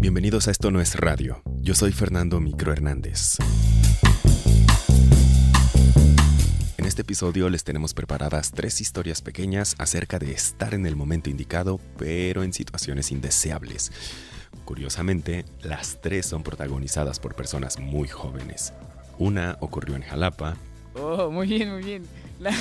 Bienvenidos a Esto No es Radio. Yo soy Fernando Micro Hernández. En este episodio les tenemos preparadas tres historias pequeñas acerca de estar en el momento indicado, pero en situaciones indeseables. Curiosamente, las tres son protagonizadas por personas muy jóvenes. Una ocurrió en Jalapa. Oh, muy bien, muy bien. La,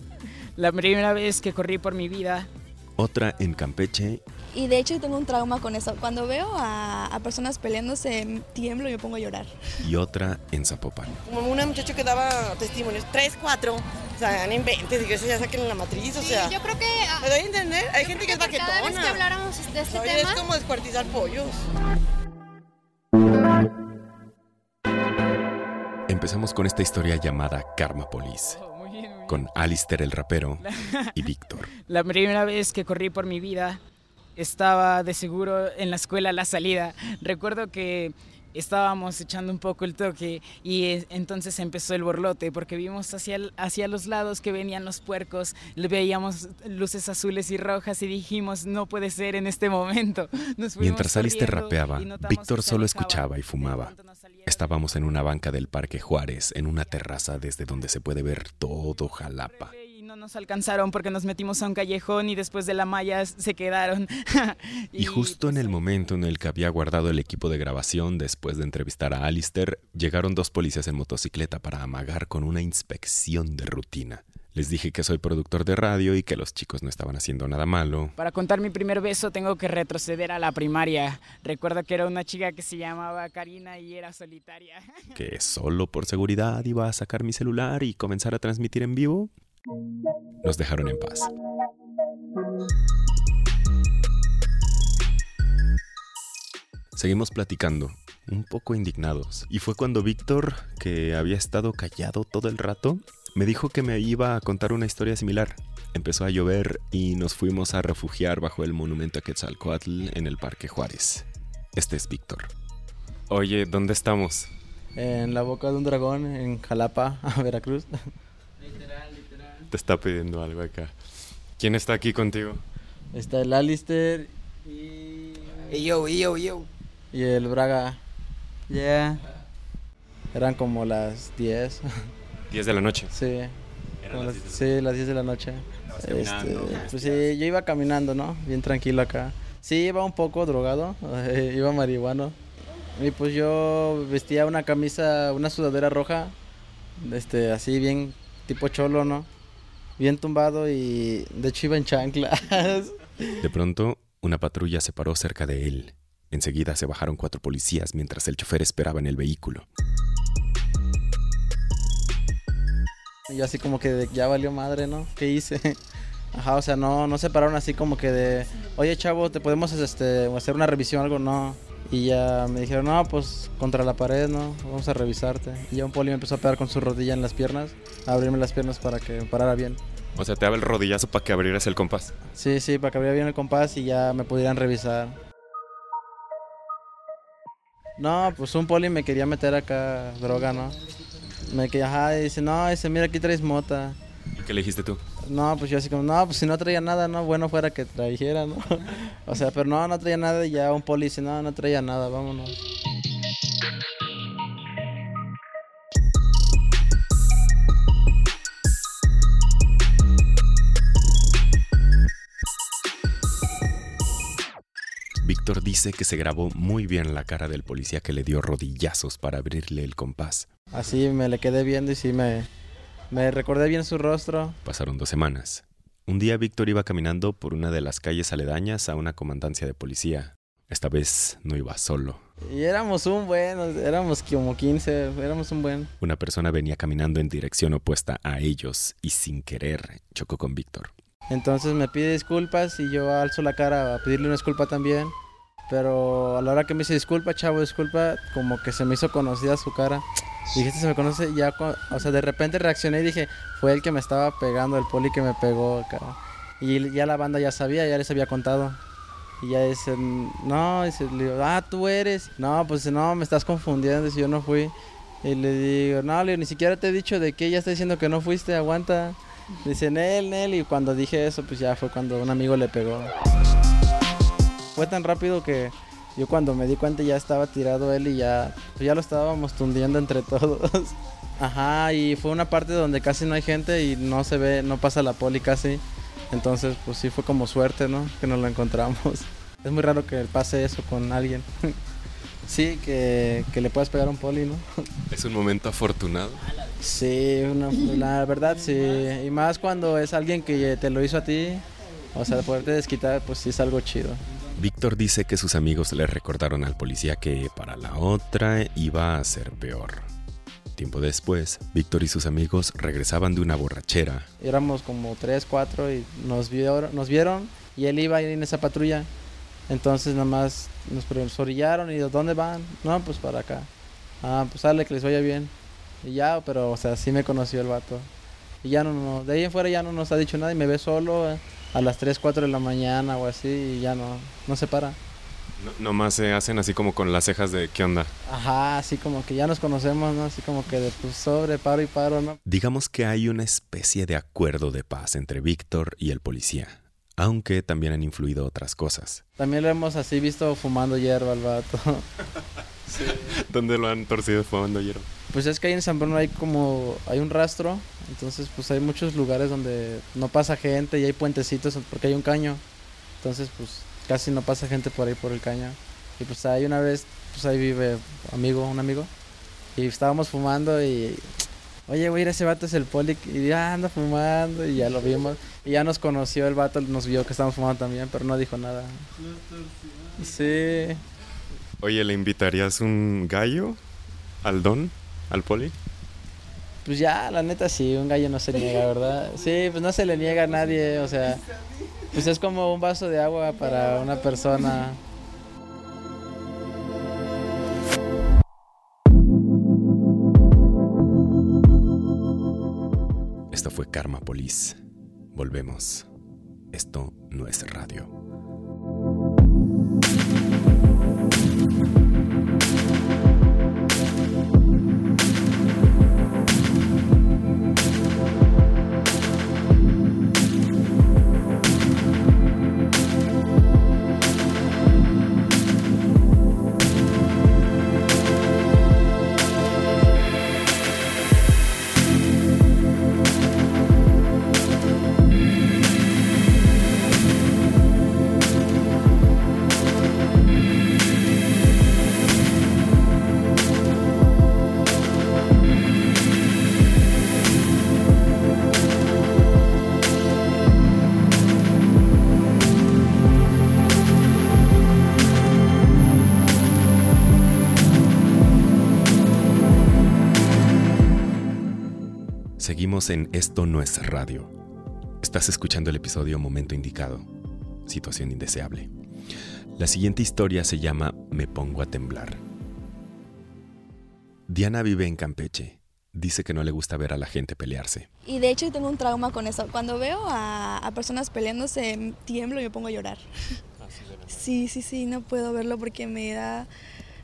la primera vez que corrí por mi vida. Otra en Campeche y de hecho tengo un trauma con eso. Cuando veo a, personas peleándose, tiemblo y me pongo a llorar. Y otra en Zapopan. Como una muchacha que daba testimonios, tres, cuatro, o sea, no inventes, y que ya saquen la matriz, o sea. yo creo que... ¿Me doy a entender? Hay gente que, es baquetona. Cada vez que habláramos de este tema... Es como descuartizar pollos. Empezamos con esta historia llamada Karma Police oh, con Alistair el rapero y Víctor. La primera vez que corrí por mi vida estaba de seguro en la escuela a la salida. Recuerdo que estábamos echando un poco el toque y entonces empezó el borlote porque vimos hacia, hacia los lados que venían los puercos, veíamos luces azules y rojas y dijimos no puede ser en este momento. Mientras Alistair rapeaba, Víctor solo escuchaba y fumaba. Estábamos en una banca del Parque Juárez, en una terraza desde donde se puede ver todo Jalapa nos alcanzaron porque nos metimos a un callejón y después de la malla se quedaron. y, justo en el momento en el que había guardado el equipo de grabación después de entrevistar a Alistair, llegaron dos policías en motocicleta para amagar con una inspección de rutina. Les dije que soy productor de radio y que los chicos no estaban haciendo nada malo. Para contar mi primer beso tengo que retroceder a la primaria. Recuerdo que era una chica que se llamaba Karina y era solitaria. Que solo por seguridad iba a sacar mi celular y comenzar a transmitir en vivo. Nos dejaron en paz. Seguimos platicando, un poco indignados, y fue cuando Víctor, que había estado callado todo el rato, me dijo que me iba a contar una historia similar. Empezó a llover y nos fuimos a refugiar bajo el monumento a Quetzalcoatl en el Parque Juárez. Este es Víctor. Oye, ¿dónde estamos? En la boca de un dragón, en Jalapa, Veracruz te está pidiendo algo acá. ¿Quién está aquí contigo? Está el Alistair y... Y yo, y yo, y yo. Y el Braga. Yeah. Eran como las 10. 10 de la noche. Sí. Las, sí, las 10 de la noche. Este, pues sí, yo iba caminando, ¿no? Bien tranquilo acá. Sí, iba un poco drogado, iba marihuano. Y pues yo vestía una camisa, una sudadera roja, este, así bien tipo cholo, ¿no? Bien tumbado y de hecho iba en chanclas. De pronto, una patrulla se paró cerca de él. Enseguida se bajaron cuatro policías mientras el chofer esperaba en el vehículo. Yo así como que ya valió madre, ¿no? ¿Qué hice? Ajá, o sea, no, no se pararon así como que de, oye chavo, ¿te podemos este, hacer una revisión o algo? No. Y ya me dijeron, no, pues contra la pared, ¿no? Vamos a revisarte. Y ya un poli me empezó a pegar con su rodilla en las piernas, a abrirme las piernas para que parara bien. O sea, te daba el rodillazo para que abrieras el compás. Sí, sí, para que abriera bien el compás y ya me pudieran revisar. No, pues un poli me quería meter acá droga, ¿no? Me quería, ajá, y dice, no, dice, mira, aquí traes mota. ¿Y qué le dijiste tú? No, pues yo así como, no, pues si no traía nada, no, bueno fuera que trajera, ¿no? o sea, pero no, no traía nada y ya un poli dice, no, no traía nada, vámonos. Víctor dice que se grabó muy bien la cara del policía que le dio rodillazos para abrirle el compás. Así me le quedé viendo y sí me, me recordé bien su rostro. Pasaron dos semanas. Un día Víctor iba caminando por una de las calles aledañas a una comandancia de policía. Esta vez no iba solo. Y éramos un buen, éramos como 15, éramos un buen. Una persona venía caminando en dirección opuesta a ellos y sin querer chocó con Víctor. Entonces me pide disculpas y yo alzo la cara a pedirle una disculpa también. Pero a la hora que me dice disculpa, chavo, disculpa, como que se me hizo conocida su cara. Dije, este se me conoce, ya, o sea, de repente reaccioné y dije, fue el que me estaba pegando, el poli que me pegó acá. Y ya la banda ya sabía, ya les había contado. Y ya dice, no, dice, le digo, ah, tú eres. No, pues no, me estás confundiendo, si yo no fui. Y le digo, no, ni siquiera te he dicho de qué, ya está diciendo que no fuiste, aguanta. Dice, Nel, Nel, y cuando dije eso, pues ya fue cuando un amigo le pegó. Fue tan rápido que Yo cuando me di cuenta ya estaba tirado él y ya, pues ya lo estábamos tundiendo entre todos. Ajá, y fue una parte donde casi no hay gente y no se ve, no pasa la poli casi. Entonces, pues sí fue como suerte, ¿no? Que nos lo encontramos. Es muy raro que pase eso con alguien. Sí, que, que le puedas pegar a un poli, ¿no? Es un momento afortunado. Sí, una- la verdad sí. Y más cuando es alguien que te lo hizo a ti. O sea, poderte desquitar, pues sí es algo chido. Víctor dice que sus amigos le recordaron al policía que para la otra iba a ser peor. Tiempo después, Víctor y sus amigos regresaban de una borrachera. Éramos como tres, cuatro y nos vieron, nos vieron y él iba en esa patrulla. Entonces nada más nos pre- nos orillaron y ¿dónde van? No, pues para acá. Ah, pues sale que les vaya bien. Y ya, pero o sea, sí me conoció el vato. Y ya no, no, de ahí en fuera ya no nos ha dicho nada y me ve solo eh, a las 3, 4 de la mañana o así y ya no, no se para. No, nomás se hacen así como con las cejas de ¿qué onda? Ajá, así como que ya nos conocemos, ¿no? Así como que de pues sobre, paro y paro, ¿no? Digamos que hay una especie de acuerdo de paz entre Víctor y el policía, aunque también han influido otras cosas. También lo hemos así visto fumando hierba al vato. ¿Dónde lo han torcido fumando hierro? Pues es que ahí en San Bruno hay como, hay un rastro, entonces pues hay muchos lugares donde no pasa gente y hay puentecitos porque hay un caño. Entonces pues casi no pasa gente por ahí por el caño. Y pues ahí una vez, pues ahí vive amigo, un amigo. Y estábamos fumando y, oye, güey, ese vato es el poli y ya anda fumando y ya lo vimos. Y ya nos conoció el vato, nos vio que estábamos fumando también, pero no dijo nada. Sí. Oye, ¿le invitarías un gallo al don, al poli? Pues ya, la neta sí, un gallo no se niega, ¿verdad? Sí, pues no se le niega a nadie, o sea, pues es como un vaso de agua para una persona. Esto fue Karma Police. Volvemos. Esto no es radio. Seguimos en Esto no es radio. Estás escuchando el episodio Momento Indicado. Situación indeseable. La siguiente historia se llama Me pongo a temblar. Diana vive en Campeche. Dice que no le gusta ver a la gente pelearse. Y de hecho tengo un trauma con eso. Cuando veo a, a personas peleándose, tiemblo y me pongo a llorar. Sí, sí, sí, no puedo verlo porque me da...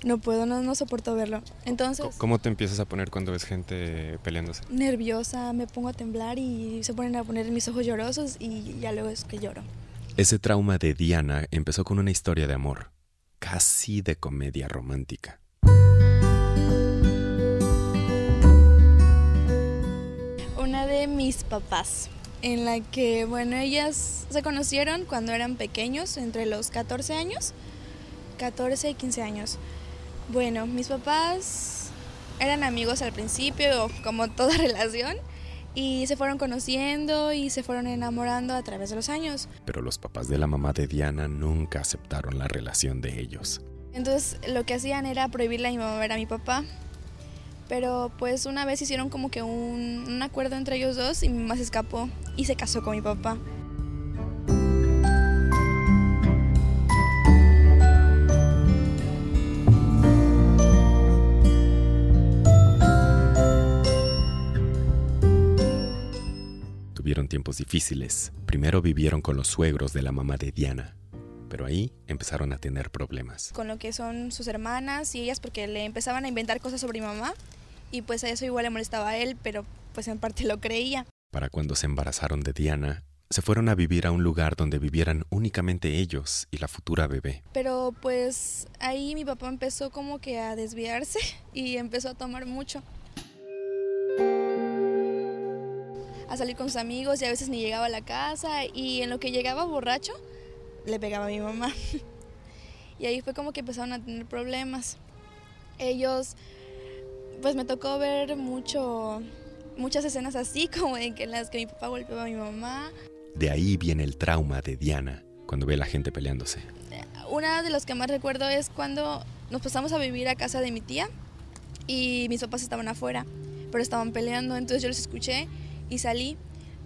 No puedo, no, no soporto verlo. Entonces, ¿Cómo te empiezas a poner cuando ves gente peleándose? nerviosa, me pongo a temblar y se ponen a poner mis ojos llorosos y ya luego es que lloro. Ese trauma de Diana empezó con una historia de amor, casi de comedia romántica. Una de mis papás, en la que, bueno, ellas se conocieron cuando eran pequeños, entre los 14 años, 14 y 15 años. Bueno, mis papás eran amigos al principio, como toda relación, y se fueron conociendo y se fueron enamorando a través de los años. Pero los papás de la mamá de Diana nunca aceptaron la relación de ellos. Entonces lo que hacían era prohibirle a mi mamá ver a mi papá. Pero pues una vez hicieron como que un, un acuerdo entre ellos dos y mi mamá se escapó y se casó con mi papá. Tiempos difíciles. Primero vivieron con los suegros de la mamá de Diana, pero ahí empezaron a tener problemas. Con lo que son sus hermanas y ellas porque le empezaban a inventar cosas sobre mi mamá y pues a eso igual le molestaba a él, pero pues en parte lo creía. Para cuando se embarazaron de Diana, Se fueron a vivir a un lugar donde vivieran únicamente ellos y la futura bebé. Pero pues ahí mi papá empezó como que a desviarse y empezó a tomar mucho. A salir con sus amigos y a veces ni llegaba a la casa y en lo que llegaba borracho le pegaba a mi mamá. Y ahí fue como que empezaron a tener problemas. Ellos, pues me tocó ver mucho, muchas escenas así, como en, que en las que mi papá golpeaba a mi mamá. De ahí viene el trauma de Diana cuando ve a la gente peleándose. Una de los que más recuerdo es cuando nos pasamos a vivir a casa de mi tía y mis papás estaban afuera, pero estaban peleando, entonces yo los escuché y salí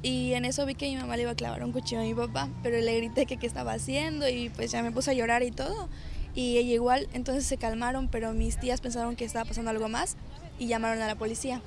y en eso vi que mi mamá le iba a clavar un cuchillo a mi papá, pero le grité que qué estaba haciendo y pues ya me puse a llorar y todo. Y ella igual, entonces se calmaron, pero mis tías pensaron que estaba pasando algo más y llamaron a la policía.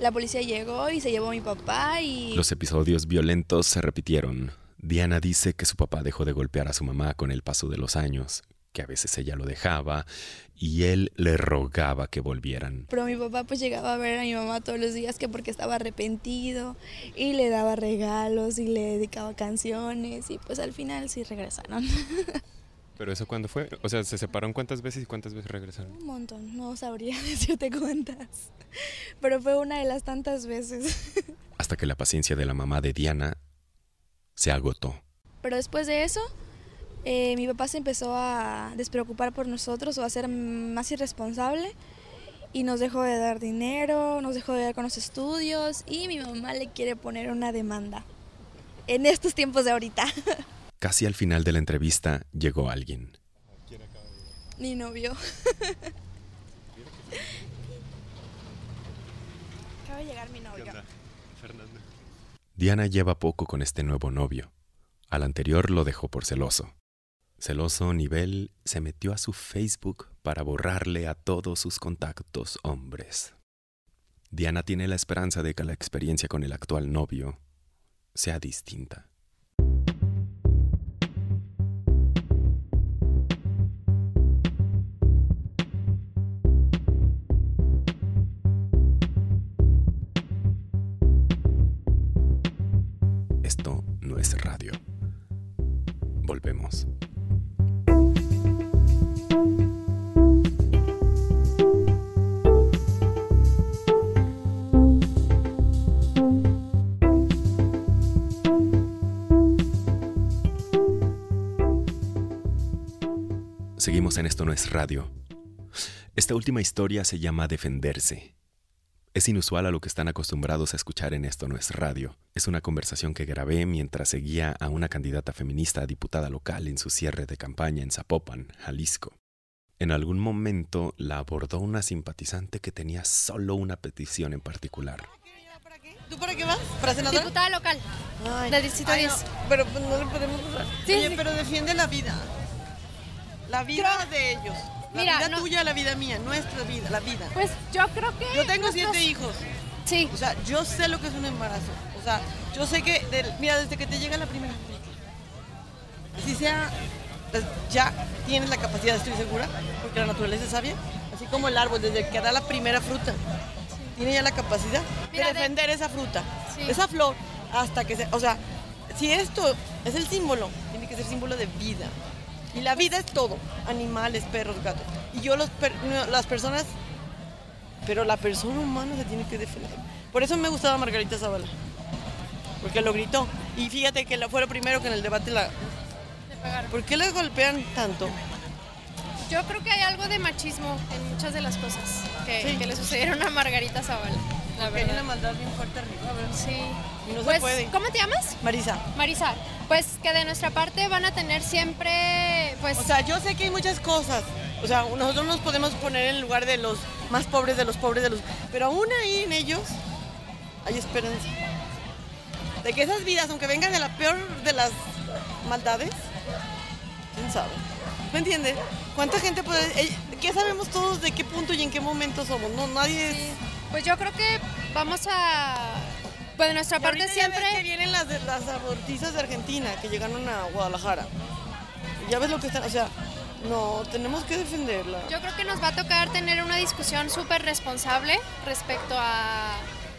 La policía llegó y se llevó a mi papá y... Los episodios violentos se repitieron. Diana dice que su papá dejó de golpear a su mamá con el paso de los años, que a veces ella lo dejaba y él le rogaba que volvieran. Pero mi papá pues llegaba a ver a mi mamá todos los días que porque estaba arrepentido y le daba regalos y le dedicaba canciones y pues al final sí regresaron. ¿Pero eso cuándo fue? O sea, ¿se separaron cuántas veces y cuántas veces regresaron? Un montón, no sabría decirte cuántas, pero fue una de las tantas veces. Hasta que la paciencia de la mamá de Diana se agotó. Pero después de eso, eh, mi papá se empezó a despreocupar por nosotros o a ser más irresponsable y nos dejó de dar dinero, nos dejó de dar con los estudios y mi mamá le quiere poner una demanda en estos tiempos de ahorita. Casi al final de la entrevista llegó alguien. Mi novio. Acaba de llegar mi novio. Diana lleva poco con este nuevo novio. Al anterior lo dejó por celoso. Celoso nivel se metió a su Facebook para borrarle a todos sus contactos hombres. Diana tiene la esperanza de que la experiencia con el actual novio sea distinta. No es radio. Esta última historia se llama Defenderse. Es inusual a lo que están acostumbrados a escuchar en Esto no es radio. Es una conversación que grabé mientras seguía a una candidata feminista a diputada local en su cierre de campaña en Zapopan, Jalisco. En algún momento la abordó una simpatizante que tenía solo una petición en particular. ¿Tú para qué vas? ¿Para senador? Diputada local. Ay, de Distrito ay, 10. no, pero pues, no le podemos. Sí, Oye, sí. pero defiende la vida. La vida de ellos. La Mira, vida no- tuya, la vida mía, nuestra vida, la vida. Pues yo creo que. Yo tengo nuestros- siete hijos. Sí. O sea, yo sé lo que es un embarazo. O sea, yo sé que, mira, desde que te llega la primera así sea, pues, ya tienes la capacidad, estoy segura, porque la naturaleza es sabia, así como el árbol, desde que da la primera fruta, tiene ya la capacidad Mira, de de- defender esa fruta, Sí. esa flor, hasta que se, o sea, si esto es el símbolo, tiene que ser símbolo de vida. Y la vida es todo, animales, perros, gatos. Y yo los per- las personas pero la persona humana se tiene que defender. Por eso me gustaba Margarita Zavala. Porque lo gritó. Y fíjate que fue lo primero que en el debate la... ¿Por qué le golpean tanto? Yo creo que hay algo de machismo en muchas de las cosas que, Sí. que le sucedieron a Margarita Zavala. La Porque hay una verdad. maldad bien fuerte arriba. ¿verdad? Sí. Y no Pues, se puede. ¿Cómo te llamas? Marisa. Marisa. Pues que de nuestra parte van a tener siempre, pues. O sea, yo sé que hay muchas cosas. O sea, nosotros nos podemos poner en el lugar de los más pobres, de los pobres, de los... Pero aún ahí en ellos hay esperanza. De que esas vidas, aunque vengan de la peor de las maldades, quién sabe. ¿Me entiendes? ¿Cuánta gente puede...? eh, ¿Qué sabemos todos de qué punto y en qué momento somos? No, nadie es... sí. Pues yo creo que vamos a. Pues de nuestra Y parte ahorita ya ves siempre. que vienen las, las abortistas de Argentina que llegaron a Guadalajara. Ya ves lo que están... O sea, no, tenemos que defenderla. Yo creo que nos va a tocar tener una discusión súper responsable respecto a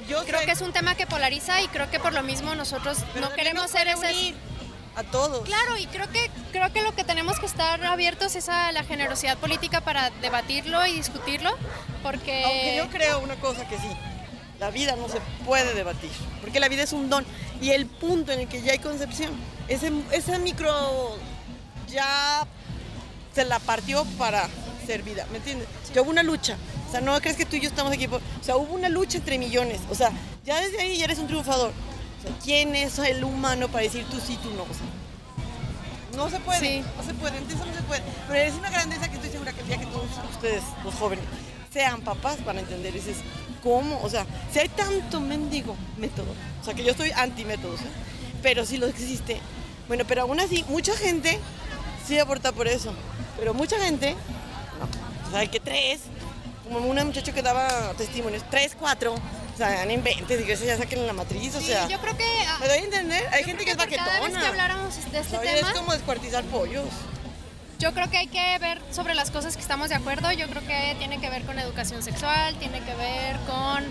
Yo creo sé- que es un tema que polariza y creo que por lo mismo nosotros Pero no queremos ser ese... unir a todos. Claro, y creo que creo que lo que tenemos que estar abiertos es a la generosidad política para debatirlo y discutirlo, porque Aunque yo creo una cosa que sí, la vida no se puede debatir, porque la vida es un don y el punto en el que ya hay concepción, ese, ese micro ya se la partió para ser vida, ¿me entiendes? Ya hubo una lucha, o sea, no crees que tú y yo estamos aquí, por- o sea, hubo una lucha entre millones, o sea, ya desde ahí ya eres un triunfador. O sea, ¿quién es el humano para decir tú sí, tú no? O sea, no se puede, Sí. no se puede, entonces no se puede. Pero es una grandeza que estoy segura que el día que todos ustedes, los jóvenes, sean papás, van a entender. Dices, ¿cómo? O sea, si hay tanto mendigo método, o sea, que yo estoy anti-métodos, ¿eh? pero si lo existe. Bueno, pero aún así, mucha gente sí aporta por eso, pero mucha gente, no. O sea, que tres, como una muchacha que daba testimonios, tres, cuatro, o sea, no inventes, y que eso ya saquen la matriz, o Sí, sea. yo creo que ah, ¿Me doy a entender? Hay gente que es por Cada vez que baquetona. habláramos de este tema, es como descuartizar pollos. Yo creo que hay que ver sobre las cosas que estamos de acuerdo. Yo creo que tiene que ver con educación sexual, tiene que ver con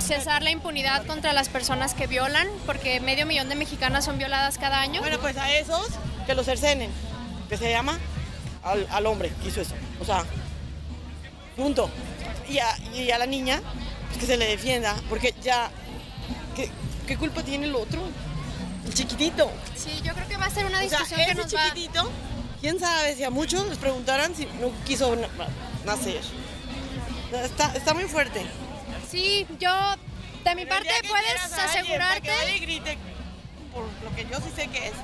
cesar la impunidad contra las personas que violan, porque medio millón de mexicanas son violadas cada año. Bueno, pues a esos que los cercenen, que se llama al, al hombre que hizo eso. O sea, punto. Y a, y a la niña, pues que se le defienda, porque ya, ¿qué, qué culpa tiene el otro? El chiquitito. Sí, yo creo que va a ser una O sea, discusión que ese nos va... quién sabe si a muchos les preguntaran si no quiso na- nacer. Está, está muy fuerte. Sí, yo, de mi Pero parte, puedes quieras a alguien para que asegurarte, vaya y grite, por lo que yo sí sé que es,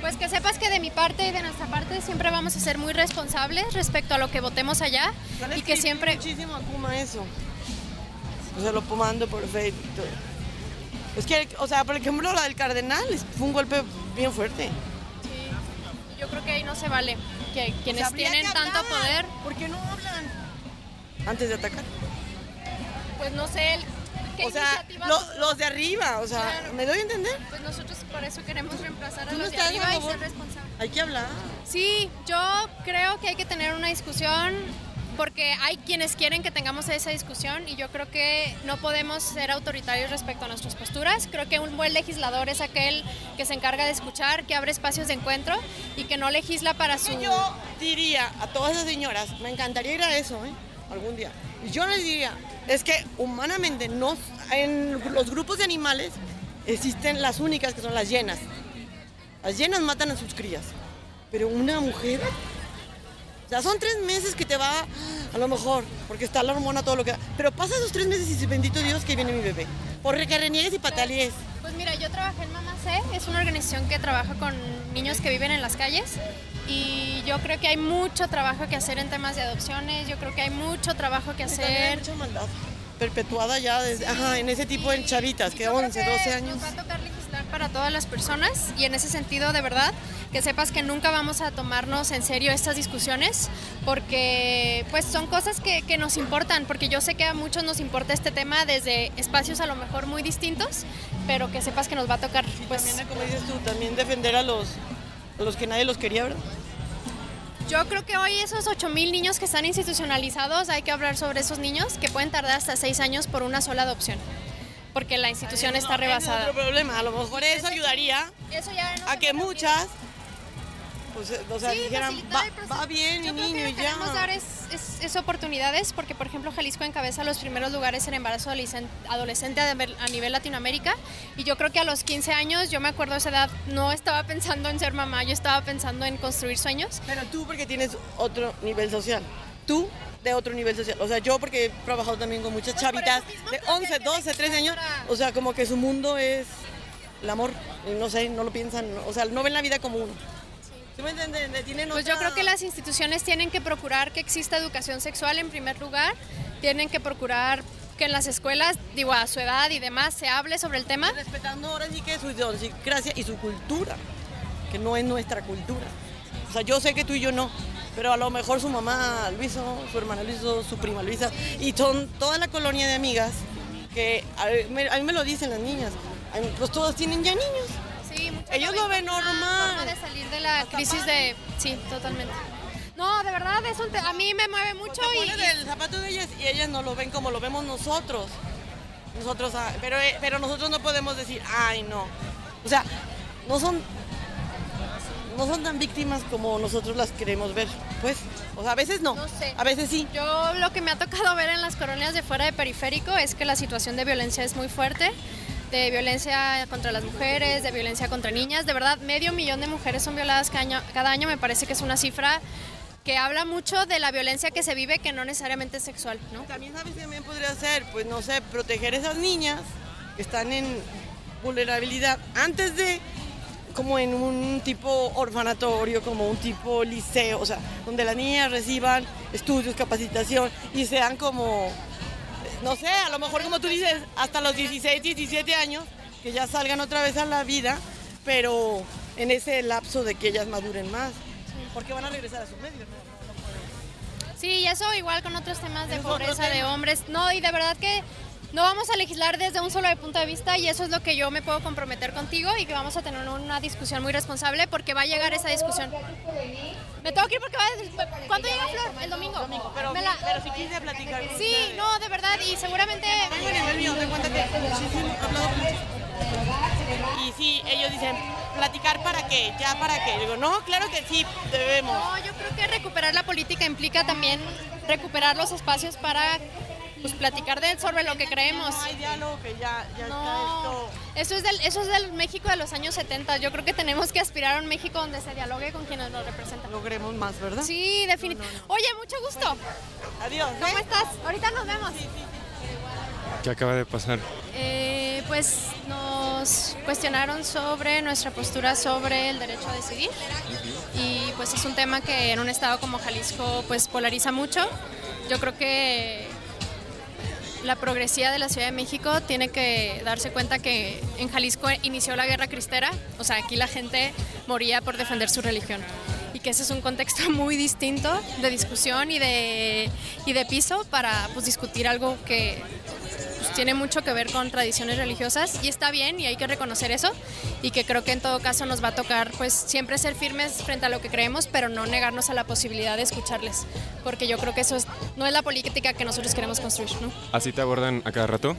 pues que sepas que de mi parte y de nuestra parte siempre vamos a ser muy responsables respecto a lo que votemos allá y que siempre... muchísimo a Kuma eso. O sea, lo mando por Facebook. Es que, o sea, por ejemplo, la del Cardenal fue un golpe bien fuerte. Yo creo que ahí no se vale que quienes tienen que tanto poder, ¿Por qué no hablan? Antes de atacar. pues no sé el- qué O sea, lo- los de arriba, o sea, Claro. ¿me doy a entender? Pues nosotros por eso queremos reemplazar a ¿Tú no los de arriba y ser responsables. Hay que hablar. Sí, yo creo que hay que tener una discusión porque hay quienes quieren que tengamos esa discusión y yo creo que no podemos ser autoritarios respecto a nuestras posturas. Creo que un buen legislador es aquel que se encarga de escuchar, que abre espacios de encuentro y que no legisla para su... Yo diría a todas esas señoras, me encantaría ir a eso, ¿eh? Algún día. Yo les diría, es que humanamente no, en los grupos de animales existen las únicas que son las llenas. Las llenas matan a sus crías. Pero una mujer, o sea, son tres meses que te va, a lo mejor, porque está la hormona, todo lo que. Pero pasa esos tres meses y bendito Dios que viene mi bebé. Por que reniegues y patalees. Pues mira, yo trabajé en Mamá C, es una organización que trabaja con niños que viven en las calles y yo creo que hay mucho trabajo que hacer en temas de adopciones, yo creo que hay mucho trabajo que También hay hacer. mucha maldad perpetuada ya desde, ajá, en ese tipo de chavitas, que Yo creo 11, 12 años. Nos va a tocar legislar para todas las personas y en ese sentido, de verdad, que sepas que nunca vamos a tomarnos en serio estas discusiones porque pues son cosas que, que nos importan, porque yo sé que a muchos nos importa este tema desde espacios a lo mejor muy distintos, pero que sepas que nos va a tocar Y pues también, como dices tú, también defender a los, a los que nadie los quería, ¿verdad? Yo creo que hoy esos 8.000 niños que están institucionalizados, hay que hablar sobre esos niños que pueden tardar hasta 6 años por una sola adopción, porque la institución está Ese es rebasada. otro problema, a lo mejor eso ayudaría Eso ya no a que muchas, pues, eh, o sea, Sí, dijeran, va, va bien, Yo mi creo que niño, lo y que ya. queremos dar es, es- es oportunidades, porque por ejemplo Jalisco encabeza los primeros lugares en embarazo adolescen- adolescente a nivel- a Latinoamérica, y yo creo que a los 15 años, yo me acuerdo de esa edad, no estaba pensando en ser mamá, yo estaba pensando en construir sueños. Pero tú porque tienes otro nivel social, tú de otro nivel social, o sea, yo porque he trabajado también con muchas Pues chavitas de creo que 11, hay que 12, 13 años, o sea, como que su mundo es el amor, no sé, no lo piensan, o sea, no ven la vida como uno. ¿Sí me entienden? Tienen Pues yo otra- creo que las instituciones tienen que procurar que exista educación sexual en primer lugar, tienen que procurar que en las escuelas, digo, a su edad y demás, se hable sobre el tema. respetando ahora sí que su idiosincrasia y su cultura, que no es nuestra cultura. O sea, yo sé que tú y yo no, pero a lo mejor su mamá lo hizo, su hermana lo hizo, su prima hizo, y son toda la colonia de amigas que a mí, me- lo dicen las niñas, pues todos tienen ya niños. Mucho Ellos lo ven normal. forma de salir de la crisis de... Sí, totalmente. No, de verdad, es un te- a mí me mueve mucho Te y... pones el zapato de ellas y ellas no lo ven como lo vemos nosotros. nosotros, ah, pero, eh, pero nosotros no podemos decir, ay, no. O sea, no son, no son tan víctimas como nosotros las queremos ver, pues. O sea, a veces no, No sé. a veces sí. Yo lo que me ha tocado ver en las colonias de fuera de periférico es que la situación de violencia es muy fuerte, de violencia contra las mujeres, de violencia contra niñas. De verdad, medio millón de mujeres son violadas cada año, cada año. me parece que es una cifra que habla mucho de la violencia que se vive, que no necesariamente es sexual, ¿no? También sabes que también podría ser, pues no sé, proteger esas niñas que están en vulnerabilidad antes de como en un tipo orfanatorio, como un tipo liceo, o sea, donde las niñas reciban estudios, capacitación y sean como, no sé, a lo mejor como tú dices, hasta los 16, 17 años, que ya salgan otra vez a la vida, pero en ese lapso de que ellas maduren más, porque van a regresar a sus medios, ¿no? Sí, y eso igual con otros temas de pobreza de hombres. No, y de verdad que no vamos a legislar desde un solo punto de vista y eso es lo que yo me puedo comprometer contigo y que vamos a tener una discusión muy responsable porque va a llegar esa discusión. Me tengo que ir porque va a... ¿Cuándo llega Flor? El domingo. Pero, Me la- pero si quise platicar. Sí, no, de verdad, y seguramente... Vengo a nivel mío, te cuenta que. Y sí, ellos dicen, platicar para qué, ya para qué. Digo, no, claro que sí, debemos. No, yo creo que recuperar la política implica también recuperar los espacios para pues, platicar de, sobre lo que creemos. No hay diálogo, que ya, ya No, está eso es, del, eso es del México de los años 70. Yo creo que tenemos que aspirar a un México donde se dialogue con quienes lo representan. esto. Logremos más, ¿verdad? Sí, definitivamente. Oye, mucho gusto. Adiós. ¿Cómo ¿eh? estás? Ahorita nos vemos. ¿Qué acaba de pasar? Eh, pues nos cuestionaron sobre nuestra postura sobre el derecho a decidir y pues es un tema que en un estado como Jalisco pues polariza mucho. Yo creo que la progresía de la Ciudad de México tiene que darse cuenta que en Jalisco inició la guerra cristera, o sea, aquí la gente moría por defender su religión. Y que ese es un contexto muy distinto de discusión y de, y de piso para pues, discutir algo que pues, tiene mucho que ver con tradiciones religiosas y está bien y hay que reconocer eso y que creo que en todo caso nos va a tocar pues siempre ser firmes frente a lo que creemos pero no negarnos a la posibilidad de escucharles porque yo creo que eso es, no es la política que nosotros queremos construir, ¿no? ¿Así te abordan a cada rato?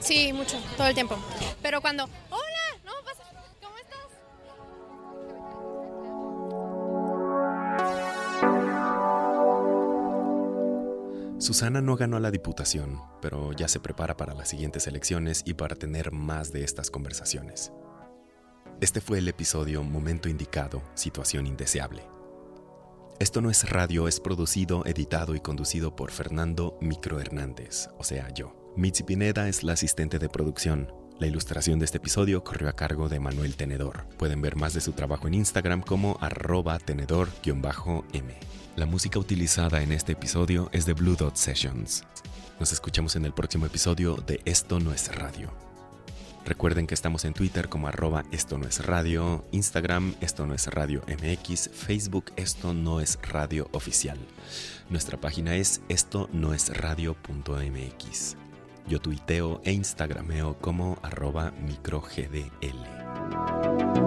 Sí, mucho, todo el tiempo. Pero cuando, hola, Susana no ganó la diputación, pero ya se prepara para las siguientes elecciones y para tener más de estas conversaciones. Este fue el episodio Momento Indicado, Situación Indeseable. Esto no es radio, es producido, editado y conducido por Fernando Micro Hernández, o sea, yo. Mitzi Pineda es la asistente de producción. La ilustración de este episodio corrió a cargo de Manuel Tenedor. Pueden ver más de su trabajo en Instagram como arroba tenedor-m. La música utilizada en este episodio es de Blue Dot Sessions. Nos escuchamos en el próximo episodio de Esto no es radio. Recuerden que estamos en Twitter como arroba esto no es radio, Instagram esto no es radio MX, Facebook esto no es radio oficial. Nuestra página es esto no es radio.mx. Yo tuiteo e instagrameo como arroba microgdl.